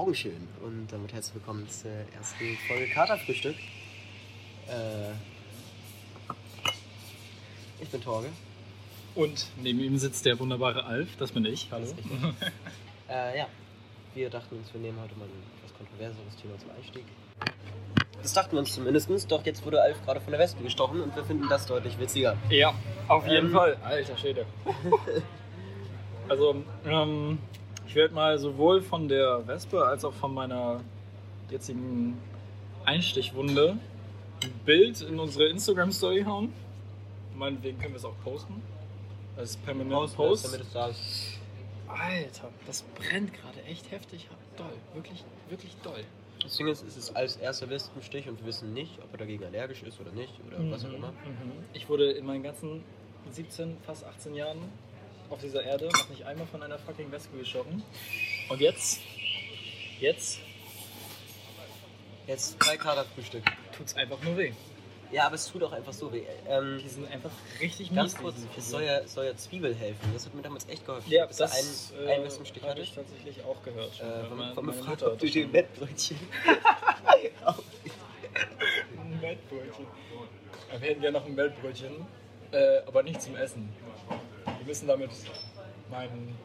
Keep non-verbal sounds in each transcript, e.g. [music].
Morgen schön und damit herzlich willkommen zur ersten Folge Katerfrühstück. Äh, ich bin Torge. Und neben ihm sitzt der wunderbare Alf, das bin ich. Hallo. [laughs] Äh, ja, wir dachten uns, wir nehmen heute mal ein etwas kontroverseres Thema zum Einstieg. Das dachten wir uns zumindest, doch jetzt wurde Alf gerade von der Wespe gestochen und wir finden das deutlich witziger. Ja, auf jeden Ähm. Fall. Alter Schäde. [laughs] also, ähm, ich werde mal sowohl von der Wespe als auch von meiner jetzigen Einstichwunde ein Bild in unsere Instagram-Story hauen. Meinetwegen können wir es auch posten. Als permanent Post. damit es da ist. Alter, das brennt gerade echt heftig doll. Wirklich, wirklich doll. Das Ding ist, es ist als erster Wespenstich und wir wissen nicht, ob er dagegen allergisch ist oder nicht oder was auch immer. Mhm. Ich wurde in meinen ganzen 17, fast 18 Jahren auf dieser Erde noch nicht einmal von einer fucking Wespe gestochen. Und jetzt, jetzt Jetzt drei Katerfrühstück. tut's einfach nur weh. Ja, aber es tut auch einfach so weh. Ähm, Die sind einfach richtig Ganz mies, kurz, es soll ja, soll ja Zwiebel helfen. Das hat mir damals echt geholfen. Ja, Bis da das ein, äh, ein Wespenstich habe hatte. ich tatsächlich auch gehört. schon. Äh, von, von gefragt, ob du den das Mettbrötchen. [laughs] [laughs] Ein Mettbrötchen. Wir hätten gerne noch ein Mettbrötchen, äh, aber nicht zum Essen. Wir müssen damit meinen...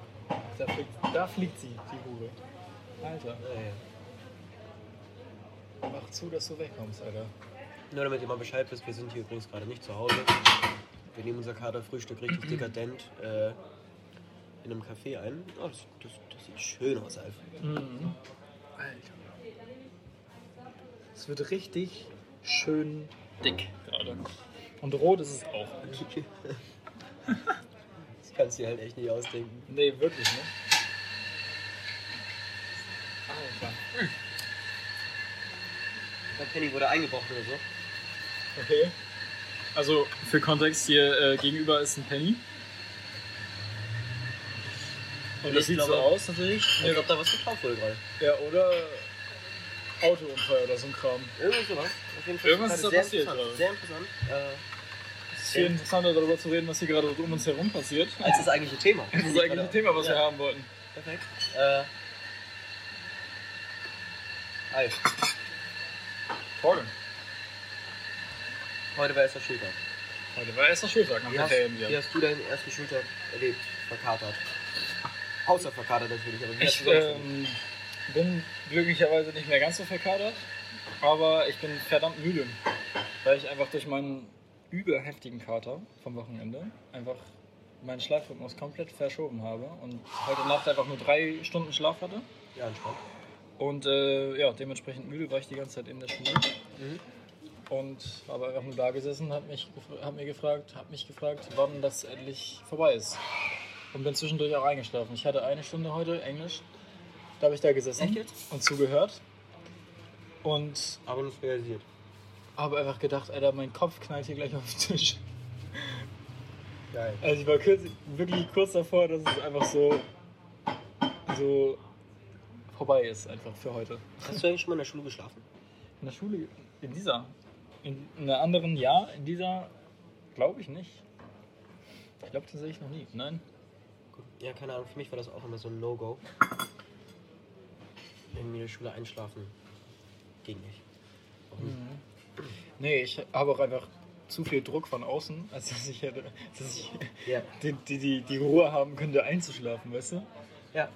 Da fliegt, da fliegt sie, die Hure. Alter. Mach zu, dass du wegkommst, Alter. Nur damit ihr mal Bescheid wisst, wir sind hier übrigens gerade nicht zu Hause. Wir nehmen unser Katerfrühstück richtig [clears throat] dekadent äh, in einem Café ein. Oh, das, das, das sieht schön aus, Alf. Mhm. Alter. Es wird richtig schön dick gerade. Und rot ist es auch. [laughs] [laughs] Das kannst du dir halt echt nicht ausdenken. Nee, wirklich, ne? Alter. Der Penny wurde eingebrochen oder so. Okay. Also für Kontext hier äh, gegenüber ist ein Penny. Und Ich das sieht so glaube- aus natürlich. Ich glaube, da was geklaut wurde gerade. Ja, oder Autounfall oder so ein Kram. Irgendwas sowas. Auf jeden Fall Irgendwas ist da sehr passiert interessant. Sehr interessant. Äh, Es ist viel interessanter darüber zu reden, was hier gerade um uns herum passiert. als das eigentliche Thema. Das ist eigentlich ein Thema, was wir Ja. haben wollten. Perfekt. Äh, Alf, Torgen. heute war erster Schultag. Heute war erster Schultag nach Wie der hast, wie hast du deinen ersten Schultag erlebt? Verkatert. Außer verkatert natürlich, aber wie hast Ich du sonst ähm, bin glücklicherweise nicht mehr ganz so verkatert, aber ich bin verdammt müde, weil ich einfach durch meinen überheftigen Kater vom Wochenende einfach meinen Schlafrhythmus komplett verschoben habe und heute Nacht einfach nur drei Stunden Schlaf hatte. Ja, entspannt. Und äh, ja, dementsprechend müde war ich die ganze Zeit in der Schule. Mhm. Und habe einfach nur da gesessen, habe mich, hab mir gefragt, habe mich gefragt, wann das endlich vorbei ist. Und bin zwischendurch auch eingeschlafen. Ich hatte eine Stunde heute Englisch. Da habe ich da gesessen Echt und zugehört. Und Aber nicht realisiert. Habe einfach gedacht, Alter, mein Kopf knallt hier gleich auf den Tisch. Geil. Also ich war kurz, wirklich kurz davor, dass es einfach so, so vorbei ist, einfach für heute. Hast du eigentlich schon mal in der Schule geschlafen? In der Schule, in dieser, in, in einer anderen ja, in dieser glaube ich nicht. Ich glaube tatsächlich noch nie. Nein. Ja, keine Ahnung, für mich war das auch immer so ein No-Go. Irgendwie in der Schule einschlafen. Ging nicht. Warum? Nee, ich habe auch einfach zu viel Druck von außen, als dass ich hätte, dass ich Ja. die, die, die, die Ruhe haben könnte, einzuschlafen, weißt du? Ja.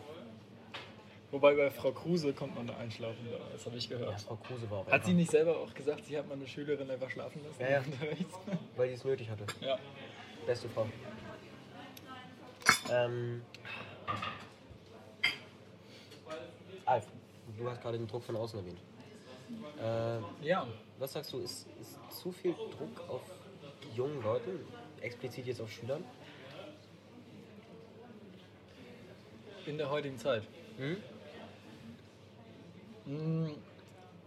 Wobei bei Frau Kruse kommt man da einschlafen, das habe ich Ja, gehört. Frau Kruse war auch Hat sie nicht selber auch gesagt, sie hat mal eine Schülerin einfach schlafen lassen? Ja, ja. [laughs] weil die es nötig hatte. ja. Beste Frau. Ähm. Alf, du hast gerade den Druck von außen erwähnt. Äh, Ja. was sagst du, ist, ist zu viel Druck auf jungen Leuten, explizit jetzt auf Schülern? In der heutigen Zeit. Hm? Mm,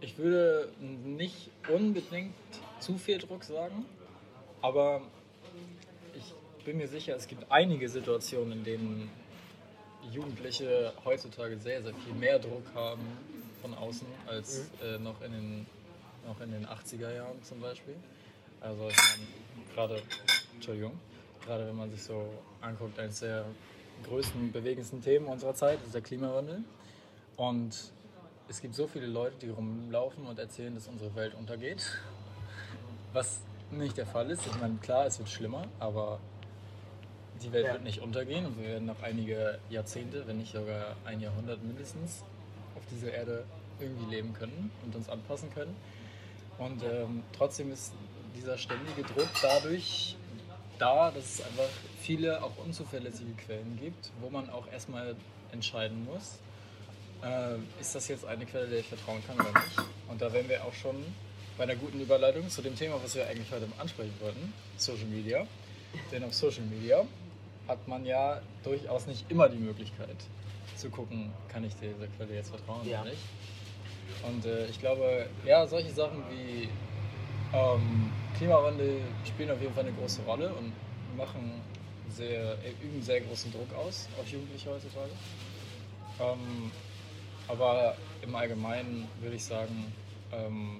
Ich würde nicht unbedingt zu viel Druck sagen, aber ich bin mir sicher, es gibt einige Situationen, in denen Jugendliche heutzutage sehr, sehr viel mehr Druck haben von außen als äh, noch, in den, noch in den 80er Jahren zum Beispiel. Also ich meine, gerade, Entschuldigung, gerade wenn man sich so anguckt, eines der größten, bewegendsten Themen unserer Zeit ist der Klimawandel. Und es gibt so viele Leute, die rumlaufen und erzählen, dass unsere Welt untergeht. Was nicht der Fall ist. Ich meine, klar, es wird schlimmer, aber die Welt Ja. wird nicht untergehen und wir werden noch einige Jahrzehnte, wenn nicht sogar ein Jahrhundert mindestens, dieser Erde irgendwie leben können und uns anpassen können. Und ähm, trotzdem ist dieser ständige Druck dadurch da, dass es einfach viele auch unzuverlässige Quellen gibt, wo man auch erstmal entscheiden muss, äh, ist das jetzt eine Quelle, der ich vertrauen kann oder nicht. Und da wären wir auch schon bei einer guten Überleitung zu dem Thema, was wir eigentlich heute ansprechen wollten, Social Media. Denn auf Social Media hat man ja durchaus nicht immer die Möglichkeit zu gucken, kann ich dieser Quelle jetzt vertrauen Ja. oder nicht. Und äh, ich glaube, ja, solche Sachen wie ähm, Klimawandel spielen auf jeden Fall eine große Rolle und machen sehr, äh, üben sehr großen Druck aus auf Jugendliche heutzutage. Ähm, aber im Allgemeinen würde ich sagen, ähm,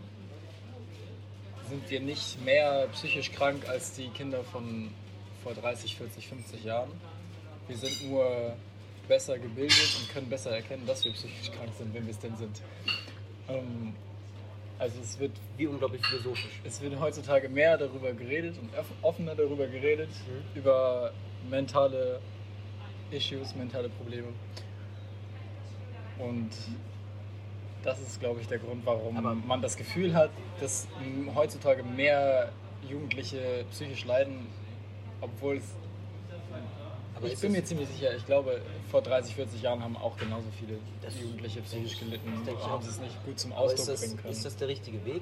sind wir nicht mehr psychisch krank als die Kinder von vor 30, 40, 50 Jahren. Wir sind nur besser gebildet und können besser erkennen, dass wir psychisch krank sind, wenn wir es denn sind. Ähm, also es wird, Wie unglaublich philosophisch. es wird heutzutage mehr darüber geredet und off- offener darüber geredet, Mhm. über mentale Issues, mentale Probleme. Und das ist, glaube ich, der Grund, warum Aber- man das Gefühl hat, dass heutzutage mehr Jugendliche psychisch leiden, obwohl es. Aber ich bin mir ziemlich sicher, ich glaube, vor 30, 40 Jahren haben auch genauso viele Jugendliche psychisch gelitten und haben es nicht gut zum Ausdruck ist das, bringen können. ist das der richtige Weg?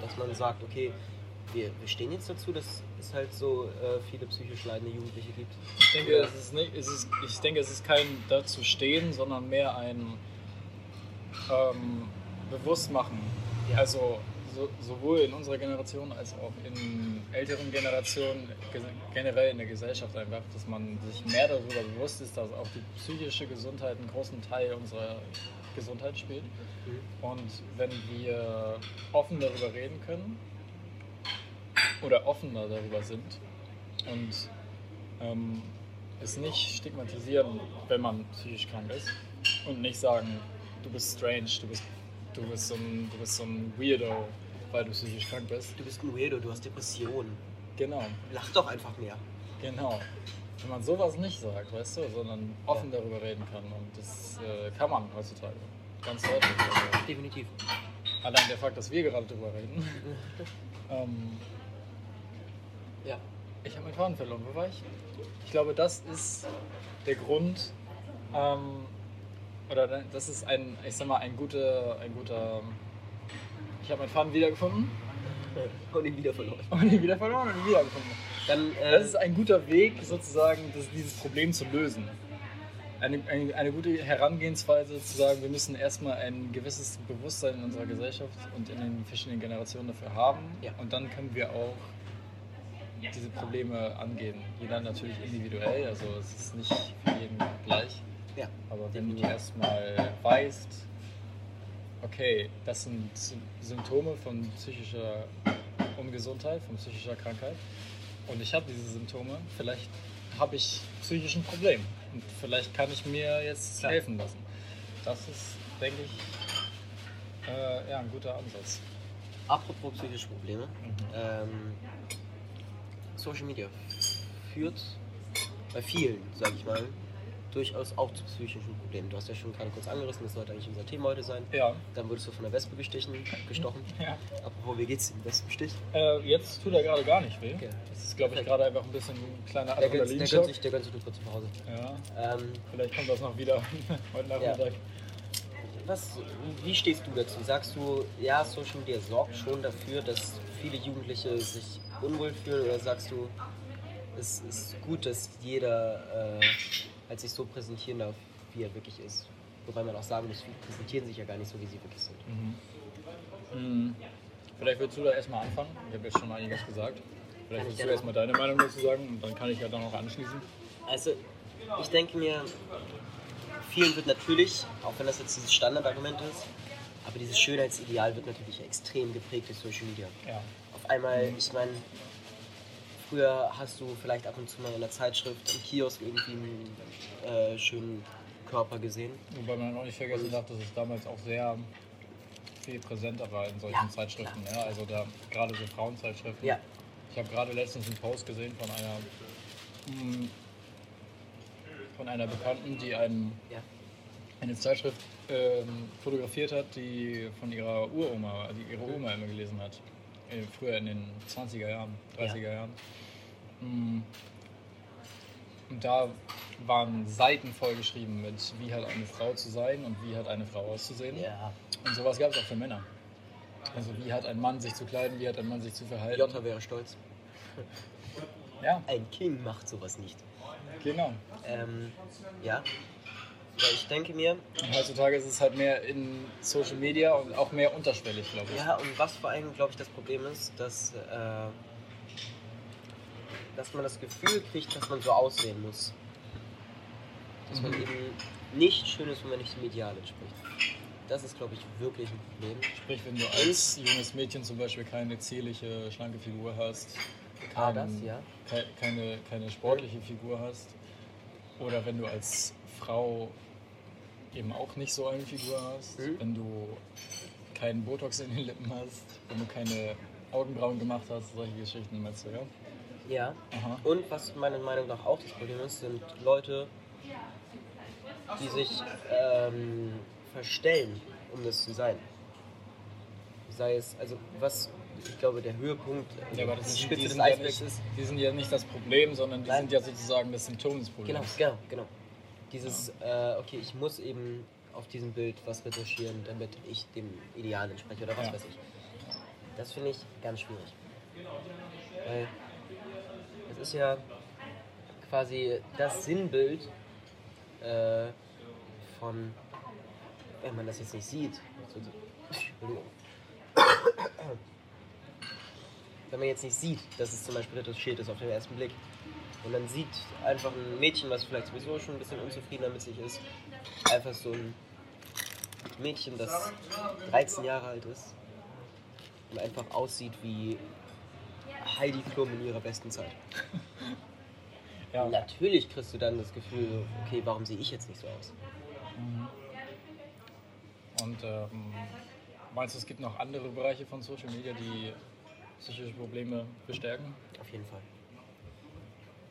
Dass man sagt, okay, wir, wir stehen jetzt dazu, dass es halt so äh, viele psychisch leidende Jugendliche gibt. Ich denke, es ist nicht, es ist, ich denke, es ist kein dazu stehen, sondern mehr ein ähm, Bewusstmachen. Ja. Also so, sowohl in unserer Generation als auch in älteren Generationen, ge- generell in der Gesellschaft einfach, dass man sich mehr darüber bewusst ist, dass auch die psychische Gesundheit einen großen Teil unserer Gesundheit spielt. Und wenn wir offen darüber reden können oder offener darüber sind und ähm, es nicht stigmatisieren, wenn man psychisch krank ist und nicht sagen, du bist strange, du bist, du bist, so, ein, du bist so ein Weirdo, weil du psychisch krank bist. Du bist ein Weirdo, du hast Depressionen. Genau, Lach doch einfach mehr. genau. Wenn man sowas nicht sagt, weißt du, sondern offen darüber reden kann und das äh, kann man heutzutage ganz deutlich. Also, Definitiv. Allein der Fakt, dass wir gerade drüber reden. [laughs] ähm, Ja. ich habe meinen Faden verloren. Wo war ich? Ich glaube, das ist der Grund, ähm, oder das ist ein, ich sag mal, ein guter, ein guter. Ich habe meinen Faden wiedergefunden Und ihn wieder verloren. [laughs] und ihn wieder verloren und ihn wiedergefunden. Dann, äh, Das ist ein guter Weg, sozusagen, das, dieses Problem zu lösen. Eine, eine, eine gute Herangehensweise zu sagen, wir müssen erstmal ein gewisses Bewusstsein in unserer Gesellschaft und in den verschiedenen Generationen dafür haben. Ja. Und dann können wir auch diese Probleme angehen. Jeder natürlich individuell, also es ist nicht für jeden gleich. ja. Aber wenn du erstmal weißt, okay, das sind Sy- Symptome von psychischer Ungesundheit, von psychischer Krankheit und ich habe diese Symptome, vielleicht habe ich psychisch ein Problem und vielleicht kann ich mir jetzt Klar. helfen lassen. Das ist, denke ich, äh, ja, ein guter Ansatz. Apropos psychische Probleme. Ähm, Social Media führt bei vielen, sag ich mal, durchaus auch zu psychischen Problemen. Du hast ja schon gerade kurz angerissen, das sollte eigentlich unser Thema heute sein. Ja. Dann wurdest du von der Wespe gestechen, gestochen. [laughs] ja. Apropos, wie geht's dem Wespenstich? Äh, jetzt tut er gerade gar nicht weh. Okay. Das ist, glaube ich, gerade einfach ein bisschen ein kleiner Der gönnt, der, gönnt sich, der gönnt sich nur kurz zu Hause. Ja, Ähm, vielleicht kommt das noch wieder [laughs] heute Nachmittag. was, wie stehst du dazu? Sagst du, ja, Social Media sorgt schon dafür, dass viele Jugendliche sich unwohl fühlen? Oder sagst du, es ist gut, dass jeder äh, halt sich so präsentieren darf, wie er wirklich ist? Wobei man auch sagen muss, viele präsentieren sich ja gar nicht so, wie sie wirklich sind. Mhm. Vielleicht willst du da erstmal anfangen. Ich habe jetzt schon einiges gesagt. Vielleicht willst du erstmal deine Meinung dazu sagen und dann kann ich ja dann noch anschließen. Also, ich denke mir, vielen wird natürlich, auch wenn das jetzt dieses Standardargument ist, aber dieses Schönheitsideal wird natürlich extrem geprägt durch Social Media. Ja. Auf einmal, ich meine, früher hast du vielleicht ab und zu mal in der Zeitschrift im Kiosk irgendwie einen äh, schönen Körper gesehen. Wobei man auch nicht vergessen darf, dass es damals auch sehr viel präsenter war in solchen Ja, Zeitschriften. Ja, also da gerade so Frauenzeitschriften. Ja. Ich habe gerade letztens einen Post gesehen von einer mm, von einer Bekannten, die einen, eine Zeitschrift ähm, fotografiert hat, die von ihrer Uroma, die ihre Oma immer gelesen hat. Früher in den 20er Jahren, 30er Jahren. Mm. Und da waren Seiten vollgeschrieben mit, wie hat eine Frau zu sein und wie hat eine Frau auszusehen. Ja. Und sowas gab es auch für Männer. Also wie hat ein Mann sich zu kleiden, wie hat ein Mann sich zu verhalten. Jota wäre stolz. Ja, Ein King macht sowas nicht. genau. Ähm, ja. Weil ich denke mir, heutzutage ist es halt mehr in Social Media und auch mehr unterschwellig, glaube ich. ja, und was vor allem, glaube ich, das Problem ist, dass, äh, dass man das Gefühl kriegt, dass man so aussehen muss. Dass man Mhm. eben nicht schön ist, wenn man nicht dem Ideal entspricht. Das ist, glaube ich, wirklich ein Problem. Sprich, wenn du als junges Mädchen zum Beispiel keine zierliche, schlanke Figur hast, Ah, das, ja. kei- keine, keine sportliche Figur hast, oder wenn du als Frau eben auch nicht so eine Figur hast, Mhm. wenn du keinen Botox in den Lippen hast, wenn du keine Augenbrauen gemacht hast, solche Geschichten meinst du, ja? Ja. Aha. Und was meiner Meinung nach auch das Problem ist, sind Leute, die sich ähm, verstellen, um das zu sein. Sei es, also was ich glaube der Höhepunkt, also Ja, aber die das ist, Spitze die, des ja Eisbergs nicht, ist. die sind ja nicht das Problem, sondern die Nein. sind ja sozusagen das Symptom des Problems. Genau, genau, genau. Dieses, äh, okay, ich muss eben auf diesem Bild was retuschieren, damit ich dem Ideal entspreche oder was Ja. weiß ich. Das finde ich ganz schwierig. Weil es ist ja quasi das Sinnbild äh, von, wenn man das jetzt nicht sieht, wenn man jetzt nicht sieht, dass es zum Beispiel retuschiert ist auf den ersten Blick, und dann sieht einfach ein Mädchen, was vielleicht sowieso schon ein bisschen unzufriedener mit sich ist, einfach so ein Mädchen, das 13 Jahre alt ist und einfach aussieht wie Heidi Klum in ihrer besten Zeit. [laughs] Ja. Natürlich kriegst du dann das Gefühl, okay, warum sehe ich jetzt nicht so aus? Und ähm, meinst du, es gibt noch andere Bereiche von Social Media, die psychische Probleme bestärken? Auf jeden Fall.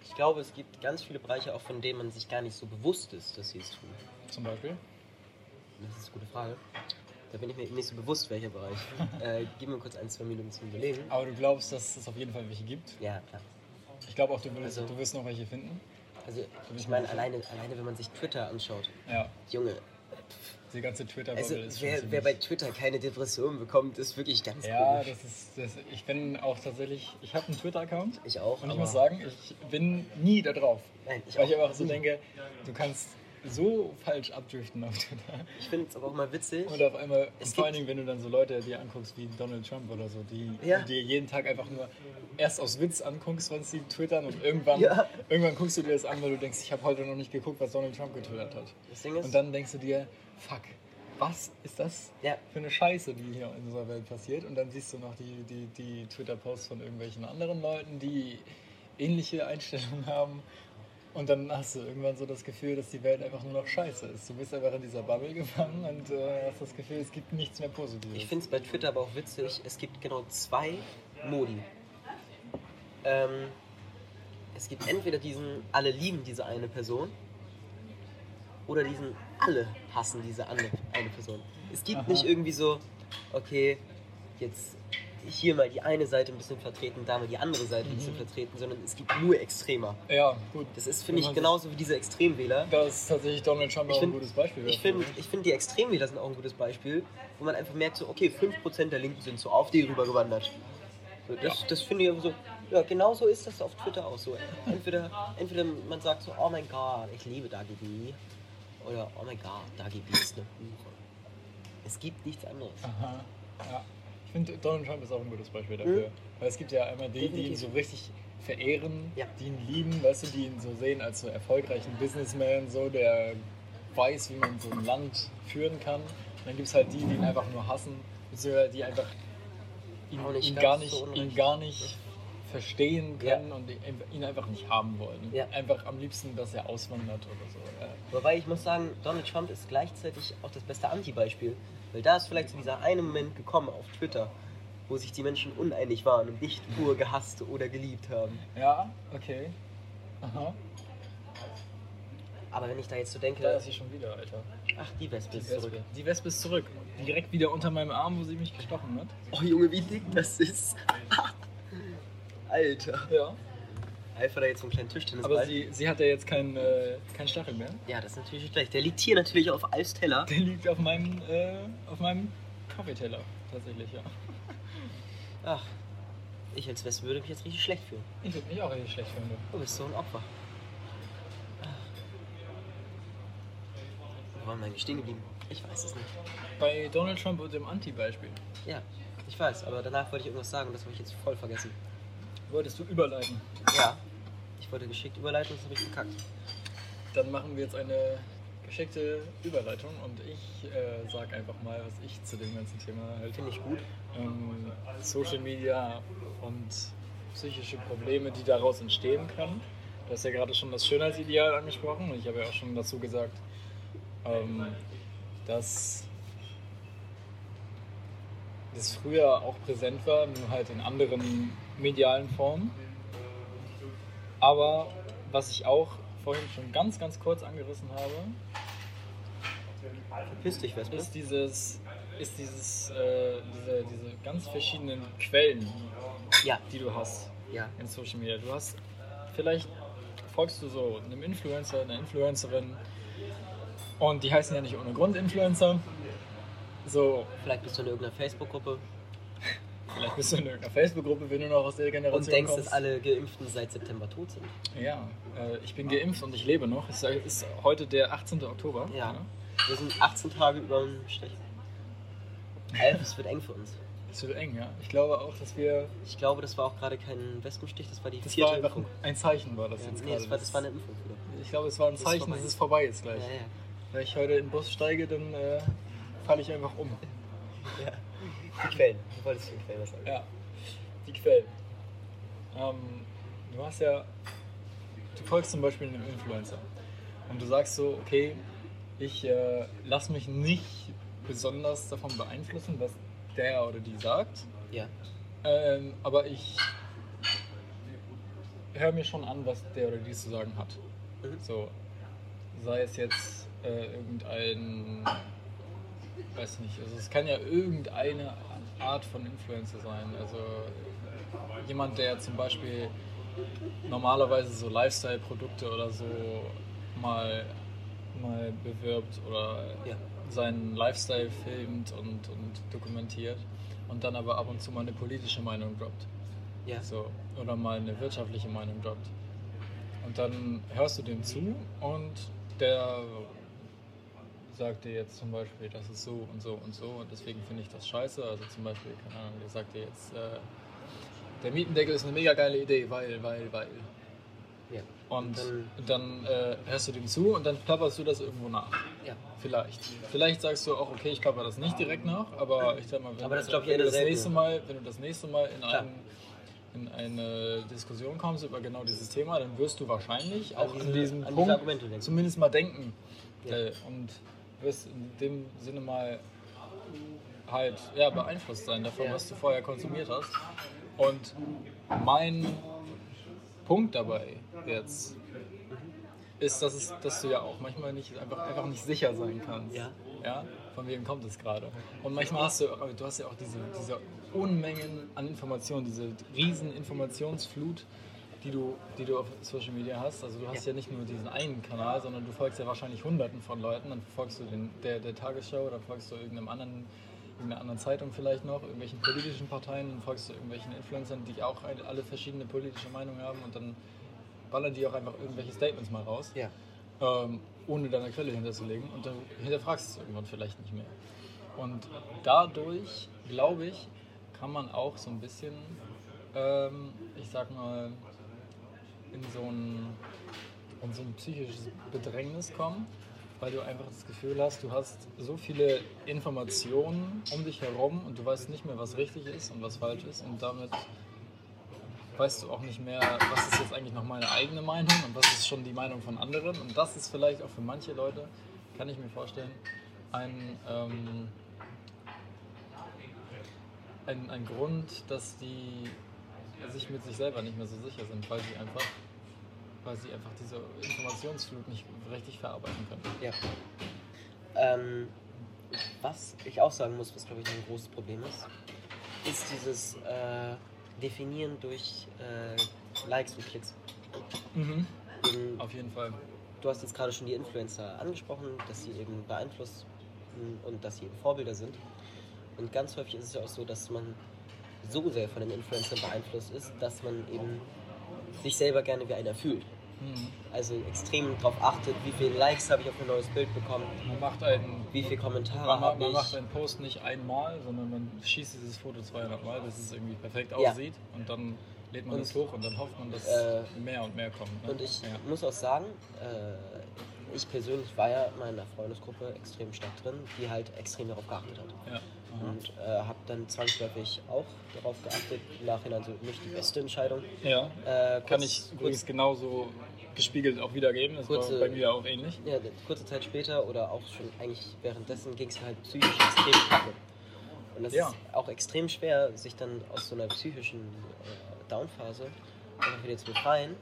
Ich glaube, es gibt ganz viele Bereiche, auch von denen man sich gar nicht so bewusst ist, dass sie es tun. Zum Beispiel? Das ist eine gute Frage. Da bin ich mir nicht so bewusst, welcher Bereich. [laughs] äh, gib mir kurz ein, zwei Minuten zum Überlegen. Aber du glaubst, dass es auf jeden Fall welche gibt? Ja, klar. Ich glaube auch, du wirst, Also- du wirst noch welche finden. Also, ich meine, alleine, alleine, wenn man sich Twitter anschaut, Ja, Junge, die ganze Twitter-Bubble also ist wer, wer bei Twitter keine Depression bekommt, ist wirklich ganz ja, komisch. das ist, das, ich bin auch tatsächlich, ich habe einen Twitter-Account Ich auch, und ich muss sagen, ich bin nie da drauf. Nein, ich weil auch. ich einfach so denke, du kannst so falsch abdriften auf Twitter. Ich finde es aber auch mal witzig. Und auf einmal, Es vor allen Dingen, wenn du dann so Leute dir anguckst wie Donald Trump oder so, die, Ja. dir jeden Tag einfach nur erst aus Witz anguckst, was sie twittern und irgendwann, Ja. irgendwann guckst du dir das an, weil du denkst, ich habe heute noch nicht geguckt, was Donald Trump getwittert hat. Ist, Und dann denkst du dir, fuck, was ist das Ja. für eine Scheiße, die hier in unserer Welt passiert? Und dann siehst du noch die, die, die Twitter-Posts von irgendwelchen anderen Leuten, die ähnliche Einstellungen haben. Und dann hast du irgendwann so das Gefühl, dass die Welt einfach nur noch scheiße ist. Du bist einfach in dieser Bubble gefangen und äh, hast das Gefühl, es gibt nichts mehr Positives. ich finde es bei Twitter aber auch witzig, es gibt genau zwei Modi. Ähm, es gibt entweder diesen, alle lieben diese eine Person, oder diesen, alle hassen diese andere, eine Person. Es gibt Aha. nicht irgendwie so, okay, jetzt hier mal die eine Seite ein bisschen vertreten, da mal die andere Seite ein bisschen Mhm. vertreten, sondern es gibt nur Extremer. ja, gut. Das ist, finde ich, man genauso wie diese Extremwähler. sich- Da ist tatsächlich Donald Trump auch find- ein gutes Beispiel. Ich finde, ich find, die Extremwähler sind auch ein gutes Beispiel, wo man einfach merkt, so, okay, 5% der Linken sind so auf die rübergewandert. So, das das finde ich so, ja, genau so ist das auf Twitter auch so. Entweder, entweder man sagt so, oh mein Gott, ich liebe Dagi oder oh mein Gott, Dagi ist eine Hure. Es gibt nichts anderes. Aha, ja. Ich finde, Donald Trump ist auch ein gutes Beispiel dafür. Weil es gibt ja einmal die, die ihn Mhm. So richtig verehren, Ja. die ihn lieben, weißt du, die ihn so sehen als so erfolgreichen Businessman, so, der weiß, wie man so ein Land führen kann. Und dann gibt es halt die, die ihn einfach nur hassen, beziehungsweise die einfach ihn, ihn, gar, so nicht, unrecht. ihn gar nicht verstehen können und ihn einfach nicht haben wollen. Ja. Einfach am liebsten, dass er auswandert oder so. Ja. Wobei ich muss sagen, Donald Trump ist gleichzeitig auch das beste Anti-Beispiel. Weil da ist vielleicht so dieser eine Moment gekommen auf Twitter, wo sich die Menschen uneinig waren und nicht pur gehasst oder geliebt haben. Ja, okay. Aha. Aber wenn ich da jetzt so denke, Da ist sie schon wieder, Alter. ach, die Wespe ist zurück. Die Wespe ist zurück. Direkt wieder unter meinem Arm, wo sie mich gestochen hat. Oh Junge, wie dick das ist. [laughs] Alter. Ja. Einfach da jetzt so einen kleinen Tischtennis Aber sie, sie hat ja jetzt keinen äh, keinen Stachel mehr. Ja, das ist natürlich schlecht. Der liegt hier natürlich auf Alfs Teller. Der liegt auf meinem, äh, auf meinem Kaffeeteller. Tatsächlich, ja. Ach, ich als Wespe würde mich jetzt richtig schlecht fühlen. Ich würde mich auch richtig schlecht finden. Du bist so ein Opfer. Ach. Wo waren wir eigentlich stehen geblieben? Ich weiß es nicht. Bei Donald Trump und dem Anti-Beispiel. Ja, ich weiß, aber danach wollte ich irgendwas sagen und das habe ich jetzt voll vergessen. Wolltest du überleiten? Ja, ich wollte geschickt überleiten das habe ich verkackt. Dann machen wir jetzt eine geschickte Überleitung und ich äh, sag einfach mal, was ich zu dem ganzen Thema halte. Finde ich gut. Ähm, Social Media und psychische Probleme, die daraus entstehen können. Du hast ja gerade schon das Schönheitsideal angesprochen und ich habe ja auch schon dazu gesagt, ähm, dass das früher auch präsent war, nur halt in anderen medialen Formen. Aber was ich auch vorhin schon ganz, ganz kurz angerissen habe, Verpiss dich, Wespe. ist dieses, ist dieses, äh, diese, diese ganz verschiedenen Quellen, Ja, die du hast ja. in Social Media. Du hast vielleicht folgst du so einem Influencer, einer Influencerin und die heißen ja nicht ohne Grund Influencer. So, Vielleicht bist du in irgendeiner Facebook-Gruppe vielleicht bist du in irgendeiner Facebook-Gruppe, wenn du noch aus der Generation und denkst, kommst. dass alle Geimpften seit September tot sind. Ja, äh, ich bin geimpft und ich lebe noch. Es ist heute der 18. Oktober. Ja. Wir sind 18 Tage über dem Strich. Alf, es wird eng für uns. Es wird eng, ja. Ich glaube auch, dass wir. Ich glaube, das war auch gerade kein Wespenstich, das war die Das vierte war Impfung. ein Zeichen, war das Ja, jetzt nee, gerade. das war, das war eine Impfung, Bruder. ich glaube, es war ein ist Zeichen, dass es vorbei ist gleich. Ja, ja. Wenn ich heute in den Bus steige, dann äh, falle ich einfach um. [laughs] ja. Die Quellen. Du wolltest die Quellen sagen. Ja, die Quellen. Ähm, du hast ja, du folgst zum Beispiel einem Influencer und du sagst so, okay, ich äh, lasse mich nicht besonders davon beeinflussen, was der oder die sagt, Ja. ähm, aber ich höre mir schon an, was der oder die zu sagen hat. Mhm. So, sei es jetzt äh, irgendein, weiß nicht, also es kann ja irgendeine Art von Influencer sein. Also jemand, der zum Beispiel normalerweise so Lifestyle-Produkte oder so mal, mal bewirbt oder Ja. seinen Lifestyle filmt und, und dokumentiert und dann aber ab und zu mal eine politische Meinung droppt. Ja. So, oder mal eine wirtschaftliche Meinung droppt. Und dann hörst du dem zu und der sagt dir jetzt zum Beispiel, das ist so und so und so und deswegen finde ich das scheiße. Also zum Beispiel, keine Ahnung, der sagt dir jetzt, äh, der Mietendeckel ist eine mega geile Idee, weil, weil, weil. Ja. Und Dann- dann, äh, hörst du dem zu und dann plapperst du das irgendwo nach. ja. Vielleicht. Vielleicht sagst du auch, okay, ich plapper das nicht direkt nach, aber ich sag mal, wenn, Aber das du- wenn, du das nächste Mal, wenn du das nächste Mal in, Klar. in eine Diskussion kommst über genau dieses Thema, dann wirst du wahrscheinlich An auch diese- an diesem an diese Punkt denken. zumindest mal denken Ja. äh, und wirst in dem Sinne mal halt ja, beeinflusst sein davon, Ja. was du vorher konsumiert hast. Und mein Punkt dabei jetzt ist, dass, es, dass du ja auch manchmal nicht, einfach, einfach nicht sicher sein kannst. Ja. Ja? Von wem kommt es gerade? Und manchmal hast du, du hast ja auch diese, diese Unmengen an Informationen, diese riesen Informationsflut, die du, die du auf Social Media hast. Also du hast ja. Ja. nicht nur diesen einen Kanal, sondern du folgst ja wahrscheinlich hunderten von Leuten. Dann folgst du den, der, der Tagesschau, dann folgst du irgendeinem anderen, irgendeiner anderen Zeitung vielleicht noch, irgendwelchen politischen Parteien, dann folgst du irgendwelchen Influencern, die auch alle verschiedene politische Meinungen haben und dann ballern die auch einfach irgendwelche Statements mal raus Ja. ähm, ohne deine Quelle hinterzulegen und dann hinterfragst du es irgendwann vielleicht nicht mehr. Und dadurch, glaube ich, kann man auch so ein bisschen, ähm, ich sag mal, in so ein, in so ein psychisches Bedrängnis kommen, weil du einfach das Gefühl hast, du hast so viele Informationen um dich herum und du weißt nicht mehr, was richtig ist und was falsch ist und damit weißt du auch nicht mehr, was ist jetzt eigentlich noch meine eigene Meinung und was ist schon die Meinung von anderen. Und das ist vielleicht auch für manche Leute, kann ich mir vorstellen, ein, ähm, ein, ein Grund, dass die sich mit sich selber nicht mehr so sicher sind, weil sie einfach, weil sie einfach diese Informationsflut nicht richtig verarbeiten können. Ja. Ähm, was ich auch sagen muss, was glaube ich ein großes Problem ist, ist dieses äh, Definieren durch äh, Likes und Klicks. Mhm. Eben, Auf jeden Fall. du hast jetzt gerade schon die Influencer angesprochen, dass sie eben beeinflussen und dass sie eben Vorbilder sind. Und ganz häufig ist es ja auch so, dass man so sehr von den Influencern beeinflusst ist, dass man eben sich selber gerne wie einer fühlt. Mhm. Also extrem darauf achtet, wie viele Likes habe ich auf ein neues Bild bekommen, Man macht einen wie viele Kommentare Man, ma- habe man macht ich. einen Post nicht einmal, sondern man schießt dieses Foto 200 Mal, bis es irgendwie perfekt Ja. aussieht und dann lädt man Und, es hoch und dann hofft man, dass äh, mehr und mehr kommt. Ne? Und ich ja. muss auch sagen, äh, ich persönlich war ja in meiner Freundesgruppe extrem stark drin, die halt extrem darauf geachtet hat. Ja. Aha. Und äh, habe dann zwangsläufig auch darauf geachtet, im Nachhinein so nicht die beste Entscheidung. ja. Äh, Kann kurz- ich übrigens genauso gespiegelt auch wiedergeben, das Kurze- war bei mir auch ähnlich. Ja, kurze Zeit später oder auch schon eigentlich währenddessen ging es halt psychisch extrem kacke. Und das Ja. ist auch extrem schwer, sich dann aus so einer psychischen äh, Downphase einfach wieder zu befreien.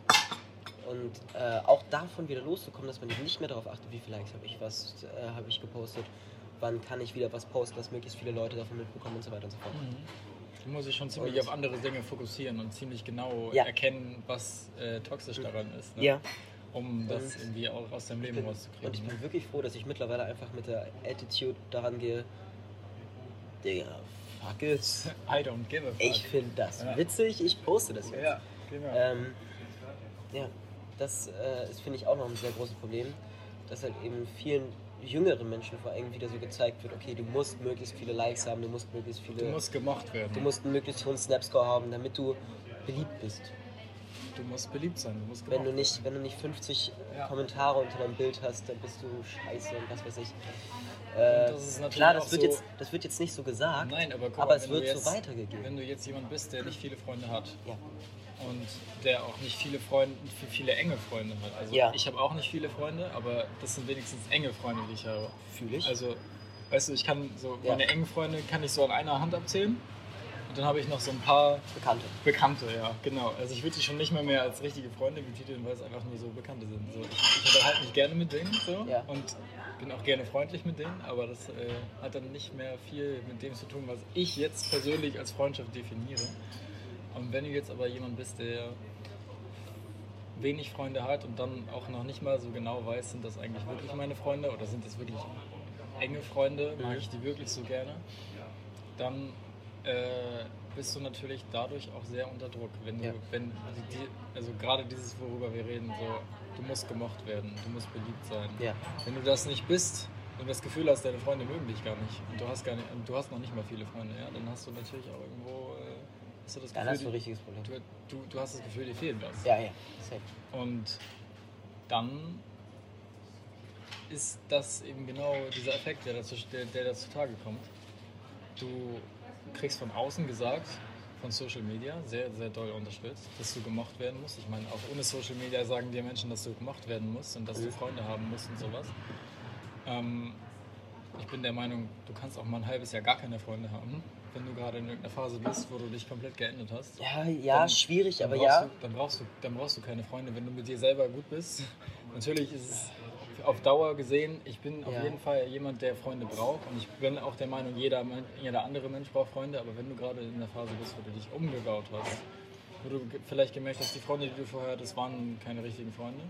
Und äh, auch davon wieder loszukommen, dass man eben nicht mehr darauf achtet, wie viele Likes habe ich, was äh, habe ich gepostet, wann kann ich wieder was posten, dass möglichst viele Leute davon mitbekommen und so weiter und so fort. Du musst dich schon ziemlich Und- auf andere Dinge fokussieren und ziemlich genau Ja. erkennen, was äh, toxisch daran ist, ne? Ja, um das Und- irgendwie auch aus deinem Leben bin, rauszukriegen. und ich bin wirklich froh, dass ich mittlerweile einfach mit der Attitude daran gehe, Digga, fuck it. [laughs] I don't give a fuck. Ich finde das Ja. witzig, ich poste das jetzt. ja, genau. Ähm, ja, das äh, ist, finde ich, auch noch ein sehr großes Problem, dass halt eben vielen jüngeren Menschen vor allem wieder so gezeigt wird, okay, du musst möglichst viele Likes haben, du musst möglichst viele, du musst gemocht werden. du musst einen möglichst hohen Snapscore haben, damit du beliebt bist. Du musst beliebt sein, du musst Wenn du nicht, wenn du nicht 50 Ja. Kommentare unter deinem Bild hast, dann bist du scheiße und was weiß ich. Äh, das klar, das wird, so- jetzt, das wird jetzt nicht so gesagt, Nein, aber guck aber mal, es wird jetzt, so weitergegeben. Wenn du jetzt jemand bist, der nicht viele Freunde hat Ja. Und der auch nicht viele Freunde, viele enge Freunde hat. Also Ja. ich habe auch nicht viele Freunde, aber das sind wenigstens enge Freunde, die ich habe. Fühle ich. Also, weißt du, ich kann so Ja. meine engen Freunde kann ich so an einer Hand abzählen. Und dann habe ich noch so ein paar Bekannte. Bekannte, ja, genau. Also ich würde sie schon nicht mehr mehr als richtige Freunde betiteln, weil es einfach nur so Bekannte sind. So, ich, ich unterhalte mich gerne mit denen so Ja. und bin auch gerne freundlich mit denen, aber das äh, hat dann nicht mehr viel mit dem zu tun, was ich jetzt persönlich als Freundschaft definiere. Und wenn du jetzt aber jemand bist, der wenig Freunde hat und dann auch noch nicht mal so genau weiß, sind das eigentlich wirklich meine Freunde oder sind das wirklich enge Freunde, mag ich die wirklich so gerne, dann äh, bist du natürlich dadurch auch sehr unter Druck. Wenn du, Ja. wenn die, also gerade dieses, worüber wir reden, so, du musst gemocht werden, du musst beliebt sein. Ja. Wenn du das nicht bist und das Gefühl hast, deine Freunde mögen dich gar nicht und du hast gar nicht, du hast noch nicht mal viele Freunde, ja, dann hast du natürlich auch irgendwo äh, hast du das Gefühl, hast du ein die- richtiges Problem. du, du, du hast das Gefühl, dir fehlt was. Ja, ja. Safe. Und dann ist das eben genau dieser Effekt, der dazu, der, der da zutage kommt. Du kriegst von außen gesagt, von Social Media, sehr, sehr doll unterstützt, dass du gemocht werden musst. Ich meine, auch ohne Social Media sagen dir Menschen, dass du gemocht werden musst und dass du Freunde haben musst und sowas. Ähm, ich bin der Meinung, du kannst auch mal ein halbes Jahr gar keine Freunde haben, wenn du gerade in irgendeiner Phase bist, wo du dich komplett geändert hast. Ja, ja, Dann- schwierig, Dann aber brauchst ja. Du, dann, brauchst du, dann brauchst du keine Freunde, wenn du mit dir selber gut bist. [laughs] Natürlich ist es auf Dauer gesehen, ich bin auf Ja. jeden Fall jemand, der Freunde braucht. Und ich bin auch der Meinung, jeder, jeder andere Mensch braucht Freunde. Aber wenn du gerade in der Phase bist, wo du dich umgebaut hast, wo du vielleicht gemerkt hast, die Freunde, die du vorher hattest, waren keine richtigen Freunde,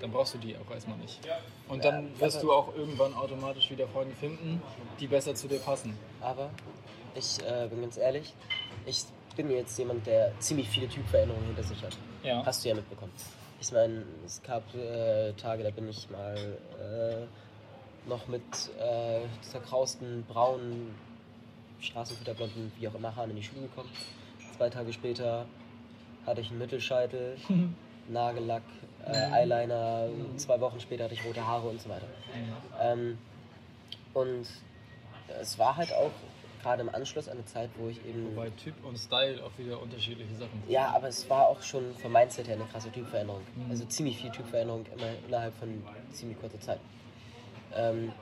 dann brauchst du die auch erstmal nicht. Und dann wirst du auch irgendwann automatisch wieder Freunde finden, die besser zu dir passen. Aber ich äh, bin ganz ehrlich, ich bin jetzt jemand, der ziemlich viele Typveränderungen hinter sich hat. Ja. Hast du ja mitbekommen. Ich meine, es gab äh, Tage, da bin ich mal äh, noch mit äh, zerkrausten, braunen, straßenfutterblonden, wie auch immer, Haaren in die Schule gekommen. Zwei Tage später hatte ich einen Mittelscheitel, [laughs] Nagellack, äh, Eyeliner, zwei Wochen später hatte ich rote Haare und so weiter. Ähm, und es war halt auch gerade im Anschluss an eine Zeit, wo ich eben. Wobei Typ und Style auch wieder unterschiedliche Sachen sind. Ja, aber es war auch schon vom Mindset her eine krasse Typveränderung. Mhm. Also ziemlich viel Typveränderung immer innerhalb von ziemlich kurzer Zeit. Ähm,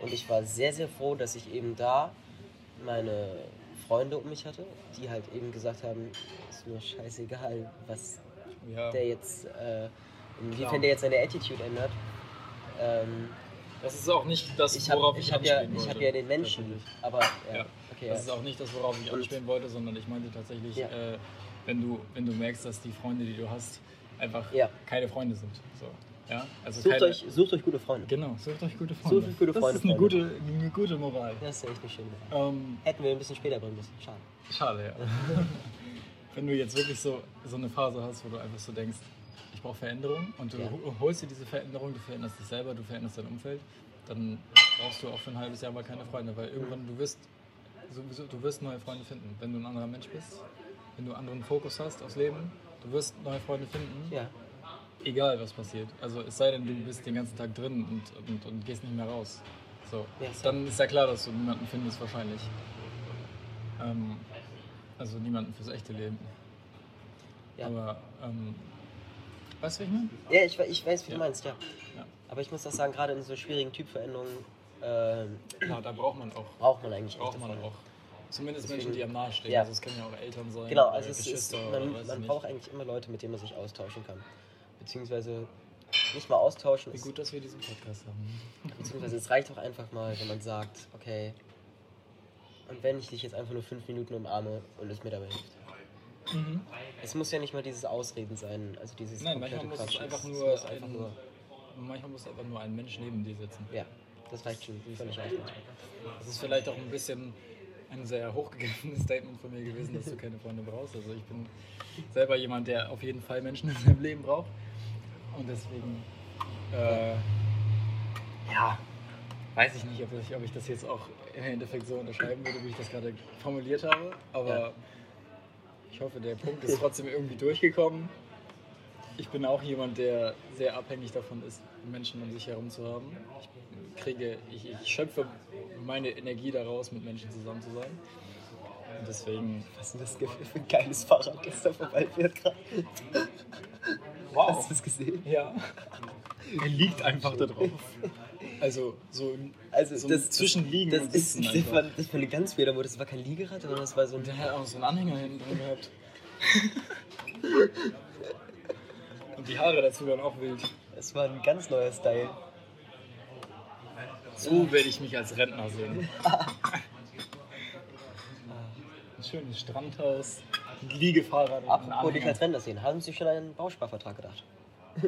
und ich war sehr, sehr froh, dass ich eben da meine Freunde um mich hatte, die halt eben gesagt haben, ist mir scheißegal, was Ja. der jetzt, äh, inwiefern der jetzt seine Attitude ändert. Ähm, Das ist auch nicht das, ich habe worauf ich ich, hab ja, ich hab ja den Menschen, aber ja, Ja. Okay, Das ist auch nicht das, worauf ich anspielen wollte, sondern ich meinte tatsächlich, Ja. äh, wenn, du, wenn du merkst, dass die Freunde, die du hast, einfach Ja. keine Freunde sind. So. Ja? Also Sucht, keine, euch, sucht euch gute Freunde. Genau, sucht euch gute Freunde. Sucht euch gute das Freunde, ist eine gute, eine gute Moral. Das ist echt eine schöne. Ähm, Hätten wir ein bisschen später bringen müssen. Schade. schade, ja. [laughs] wenn du jetzt wirklich so, so eine Phase hast, wo du einfach so denkst, ich brauche Veränderung und du Ja. ho- holst dir diese Veränderung, du veränderst dich selber, du veränderst dein Umfeld, dann brauchst du auch für ein halbes Jahr mal keine Freunde, weil irgendwann du wirst sowieso, du wirst neue Freunde finden, wenn du ein anderer Mensch bist, wenn du einen anderen Fokus hast aufs Leben, du wirst neue Freunde finden, Ja. egal was passiert. Also es sei denn, du bist den ganzen Tag drin und, und, und gehst nicht mehr raus. So, Ja, dann ist ja klar, dass du niemanden findest wahrscheinlich. Ähm, also niemanden fürs echte Leben. Ja. Aber, ähm, weißt du, wie ich meine? Ja, ich, ich weiß, wie Ja. du meinst, ja. Ja. Aber ich muss auch sagen, gerade in so schwierigen Typveränderungen ähm, Ja, da braucht man auch. braucht man eigentlich Braucht man Freunde. auch. Zumindest Deswegen- Menschen, die einem nahestehen. Ja. Also es können ja auch Eltern sein. Genau, also es ist, man, man braucht eigentlich immer Leute, mit denen man sich austauschen kann. Beziehungsweise nicht mal austauschen, Wie ist, gut, dass wir diesen Podcast haben. beziehungsweise es reicht auch einfach mal, wenn man sagt, okay, und wenn ich dich jetzt einfach nur fünf Minuten umarme und es mir dabei hilft. Mhm. Es muss ja nicht mal dieses Ausreden sein, also dieses Nein, manchmal muss es einfach Es nur, muss einfach ein, nur manchmal muss einfach nur ein Mensch neben dir sitzen. ja, das reicht schon völlig aus. Das ist vielleicht auch ein bisschen ein sehr hochgegriffenes Statement von mir gewesen, dass du keine Freunde brauchst. Also ich bin selber jemand, der auf jeden Fall Menschen in seinem Leben braucht. Und deswegen, äh, ja, weiß ich nicht, ob ich, ob ich das jetzt auch im Endeffekt so unterschreiben würde, wie ich das gerade formuliert habe. Aber Ja. ich hoffe, der Punkt ist trotzdem irgendwie durchgekommen. Ich bin auch jemand, der sehr abhängig davon ist, Menschen um sich herum zu haben. Ich kriege, ich, ich schöpfe meine Energie daraus, mit Menschen zusammen zu sein. Und deswegen, Was ist denn das für ein geiles Fahrrad, das da vorbeifährt gerade? Hast du das gesehen? ja, er liegt einfach da drauf. Also so, Also so das, zwischen Liegen das, ist, das, einfach. war, das war eine ganz Fehler, das war kein Liegerad, sondern das war so ein der hat auch so einen Anhänger hinten drin gehabt. [laughs] Und die Haare dazu waren auch wild. Das war ein ganz neuer Style. So werde ich mich als Rentner sehen. [laughs] Ein schönes Strandhaus, ein Liegefahrrad Apropos dich als Rentner sehen, haben Sie schon an einen Bausparvertrag gedacht? [laughs]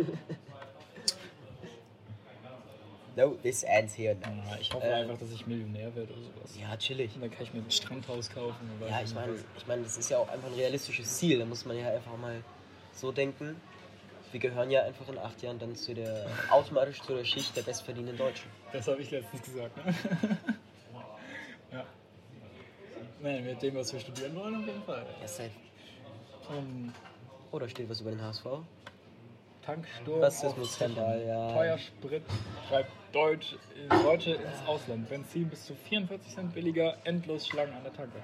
no, this ends here now. Ja, Ich hoffe Äh, einfach, dass ich Millionär werde oder sowas. Ja, chillig. Und dann kann ich mir ein Strandhaus kaufen. Ja, ich meine, ich meine, das ist ja auch einfach ein realistisches Ziel. Da muss man ja einfach mal so denken. Wir gehören ja einfach in acht Jahren dann zu der automatisch zu der Schicht der bestverdienenden Deutschen. Das habe ich letztens gesagt, ne? [laughs] ja. Nein, mit dem, was wir studieren wollen, auf jeden Fall. Ja, safe. Ähm, Oder steht was über den HSV? Tanksturm. Rassismusskandal, ja. Teuer Sprit treibt Deutsch, Deutsche ins Ausland. Benzin bis zu 44 Cent billiger, endlos Schlangen an der Tanke.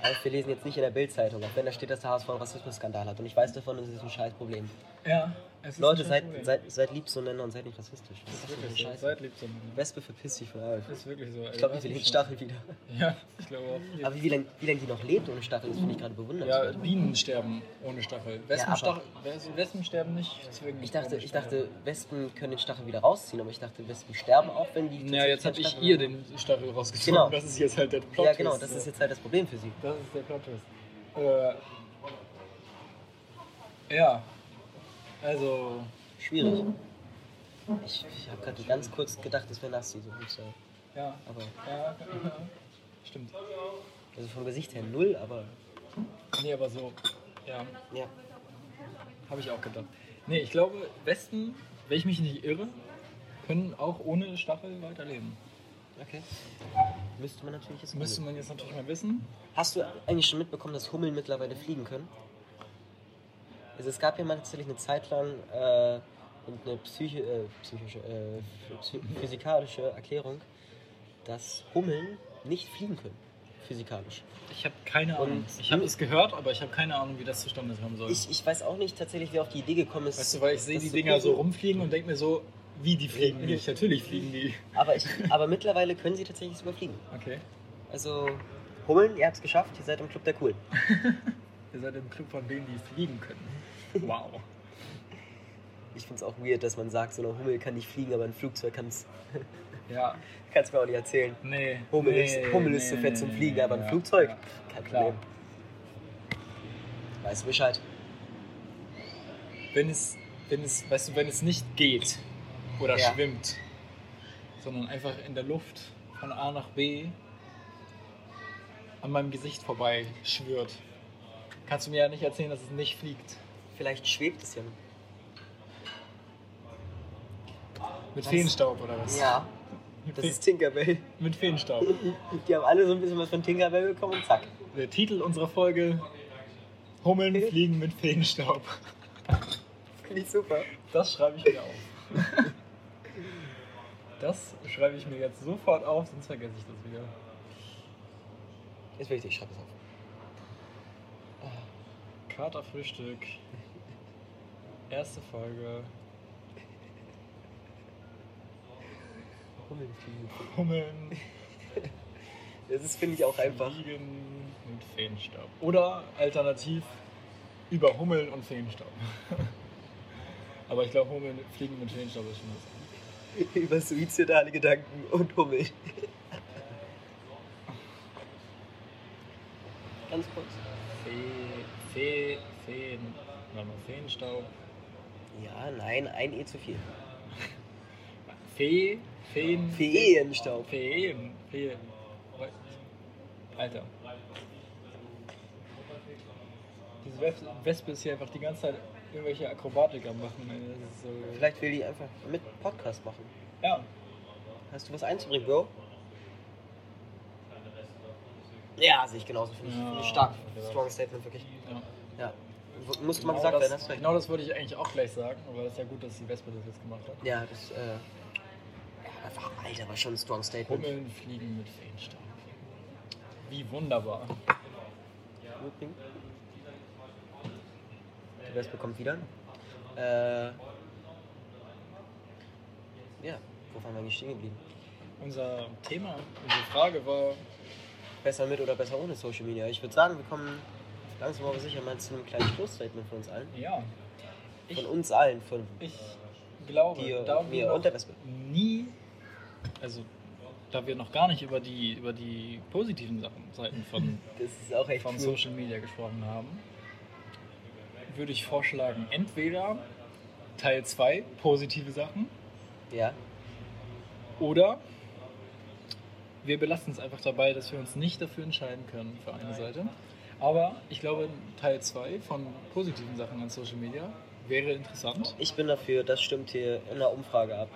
Also wir lesen jetzt nicht in der Bildzeitung, auch wenn da steht, dass der HSV einen Rassismusskandal hat. Und ich weiß davon, das ist ein scheiß Problem. Ja, es Leute, seid, seid, seid lieb zueinander und seid nicht rassistisch. Das Das ist wirklich so. scheiße. Seid lieb zueinander. Wespe verpiss dich von euch. Ist wirklich so. Ich glaube, ich will den Stachel wieder. [laughs] Ja, ich glaube auch. Aber wie lange wie lang die noch lebt ohne Stachel, das finde ich gerade Ja, bewundernswert. Bienen sterben ohne Stachel. Wespen, aber- Stachel, Wes- Wespen sterben nicht. Deswegen Ich dachte, ich dachte, Wespen können den Stachel wieder rausziehen, aber ich dachte, Wespen sterben auch, wenn die. Ja, jetzt habe ich ihr den Stachel rausgezogen. Genau. Das ist jetzt halt der Plot. Ja, genau, das ist jetzt halt das Problem für sie. Das ist der Plot. Äh, ja. Also. Schwierig. Ich, ich habe gerade ganz kurz gedacht, das wäre Nassi, so so. Ja. Aber, Ja. Stimmt. also vom Gesicht her null, aber. Nee, aber so. Ja. Ja. Habe ich auch gedacht. Nee, ich glaube, Wespen, wenn ich mich nicht irre, können auch ohne Stachel weiterleben. Okay. Müsste man natürlich jetzt Müsste man jetzt natürlich mal wissen. Hast du eigentlich schon mitbekommen, dass Hummeln mittlerweile fliegen können? Also es gab ja mal tatsächlich eine Zeit lang äh, und eine psychi äh, psychische, äh, phy- physikalische Erklärung, dass Hummeln nicht fliegen können. physikalisch. Ich habe keine Ahnung. Und- ich habe es gehört, aber ich habe keine Ahnung, wie das zustande kommen soll. Ich, ich weiß auch nicht tatsächlich, wie auf die Idee gekommen ist. weißt du, weil ich sehe die Dinger so rumfliegen und denke mir so, wie die fliegen nicht. Natürlich fliegen die. Aber, ich, aber mittlerweile können sie tatsächlich sogar fliegen. Okay. Also, Hummeln, ihr habt es geschafft, ihr seid im Club der Coolen. [laughs] Ihr seid im Club von denen, die fliegen können. Wow. Ich finde es auch weird, dass man sagt, so eine Hummel kann nicht fliegen, aber ein Flugzeug kann es. Ja, [laughs] Kannst mir auch nicht erzählen. nee. Hummel, nee, ist, Hummel ist nee, zu fett zum Fliegen, nee, aber ein ja, Flugzeug, ja. kein Klar. Problem. Weißt du Bescheid? Wenn es, wenn es, weißt du, wenn es nicht geht oder Ja. schwimmt, sondern einfach in der Luft von A nach B an meinem Gesicht vorbei schwirrt, kannst du mir ja nicht erzählen, dass es nicht fliegt. Vielleicht schwebt es ja. Mit Was? Feenstaub oder was? Ja, das ist Tinkerbell. mit Feenstaub. [laughs] Die haben alle so ein bisschen was von Tinkerbell bekommen und zack. Der Titel unserer Folge: Hummeln fliegen mit Feenstaub. Finde ich super. Das schreibe ich mir auf. Das schreibe ich mir jetzt sofort auf, sonst vergesse ich das wieder. Ist wichtig, schreib es auf. Katerfrühstück. Erste Folge. Hummeln fliegen. Hummeln. Das ist, finde ich, auch einfach. Fliegen mit Feenstaub. Oder alternativ über Hummeln und Feenstaub. [laughs] Aber ich glaube, Hummeln fliegen mit Feenstaub ist schon was. [laughs] Über suizidale Gedanken und Hummel. Ganz kurz. Fee, Fee, Feen. Warte mal, Feenstaub. Ja, nein, ein E zu viel. Fee, Feen. Feenstaub. Feen. Feen. Alter. Diese Wes- Wespe ist hier einfach die ganze Zeit irgendwelche Akrobatik am machen. so Vielleicht will die einfach mit Podcast machen. ja, Hast du was einzubringen, Bro? Ja, sehe ich genauso. Finde ich, Ja. ich stark. Strong Statement, wirklich. ja. Ja. Musste mal Genau gesagt werden, das, hast recht. genau das wollte ich eigentlich auch gleich sagen, aber das ist ja gut, dass die Wespe das jetzt gemacht hat. Ja, das, äh. Einfach, Alter, war schon ein Strong Statement. Hummeln fliegen mit Feenstaub. Wie wunderbar. Die Wespe kommt wieder. Äh. Ja, wo waren wir eigentlich stehen geblieben? Unser Thema, unsere Frage war, Besser mit oder besser ohne Social Media? Ich würde sagen, wir kommen langsam aber sicher mal zu einem kleinen Schlussstatement von uns allen. ja, ich, Von uns allen, von ich glaube, dir, da mir wir und der Wespe. nie, also da wir noch gar nicht über die, über die positiven Sachen, Seiten von, [laughs] Das ist auch echt von cool. Social Media gesprochen haben, würde ich vorschlagen, entweder Teil 2, positive Sachen, Ja, Oder wir belassen es einfach dabei, dass wir uns nicht dafür entscheiden können für eine Seite. Aber ich glaube, Teil 2 von positiven Sachen an Social Media wäre interessant. ich bin dafür, das stimmt hier in der Umfrage ab.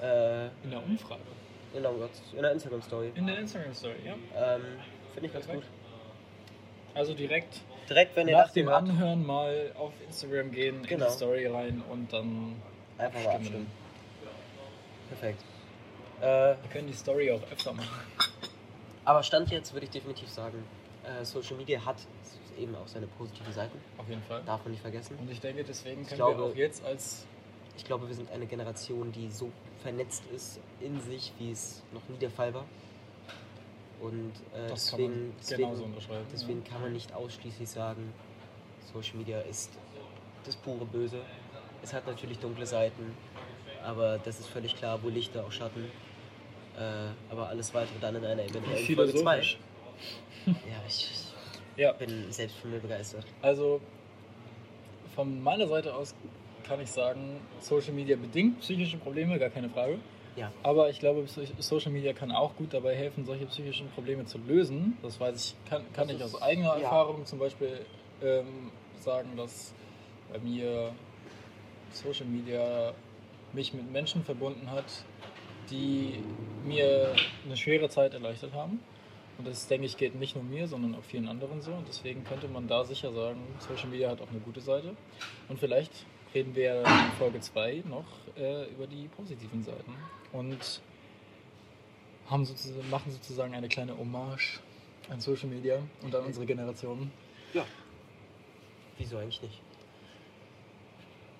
Äh, In der Umfrage. in der, in der Instagram-Story. In der Instagram-Story, ja. Ähm, Finde ich ganz gut. Also direkt Direkt, wenn ihr nach das dem hört, Anhören mal auf Instagram gehen, in Genau. die Story rein und dann einfach mal abstimmen. abstimmen. Perfekt. Äh, Wir können die Story auch öfter machen. aber Stand jetzt würde ich definitiv sagen, äh, Social Media hat eben auch seine positiven Seiten. Auf jeden Fall. Darf man nicht vergessen. Und ich denke, deswegen können glaube- wir auch jetzt als Ich glaube, wir sind eine Generation, die so vernetzt ist in sich, wie es noch nie der Fall war. Und äh, deswegen, deswegen, genauso unterschreiben. deswegen kann man nicht ausschließlich sagen, Social Media ist das pure Böse. Es hat natürlich dunkle Seiten, aber das ist völlig klar, wo Lichter auch Schatten. Äh, aber alles weitere dann in einer ja. eventuellen Folge 2. Ja, ich, Ja. bin selbst von mir begeistert. Also von meiner Seite aus kann ich sagen, Social Media bedingt psychische Probleme, gar keine Frage. Ja. Aber ich glaube, So- Social Media kann auch gut dabei helfen, solche psychischen Probleme zu lösen. Das weiß ich, kann, kann Das ich ist- aus eigener ja. Erfahrung zum Beispiel ähm, sagen, dass bei mir Social Media mich mit Menschen verbunden hat, die mir eine schwere Zeit erleichtert haben. Und das, denke ich, geht nicht nur mir, sondern auch vielen anderen so. Und deswegen könnte man da sicher sagen, Social Media hat auch eine gute Seite. Und vielleicht reden wir ja in Folge 2 noch äh, über die positiven Seiten. Und haben sozusagen, machen sozusagen eine kleine Hommage An Social Media und an unsere Generation. Ja. Wieso eigentlich nicht?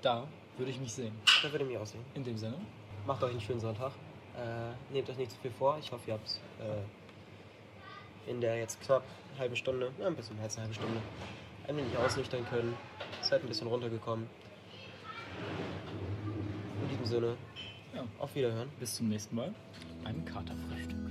Da würde ich mich sehen. Da würde ich mich auch sehen. In dem Sinne. Macht euch einen schönen Sonntag. Äh, nehmt euch nicht zu viel vor. Ich hoffe, ihr habt äh, in der jetzt knapp halben Stunde, ja, ein bisschen mehr als eine halbe Stunde, ein wenig ausnüchtern können. Seid ein bisschen runtergekommen. In diesem Sinne, Ja. auf Wiederhören. Bis zum nächsten Mal beim Katerfrühstück.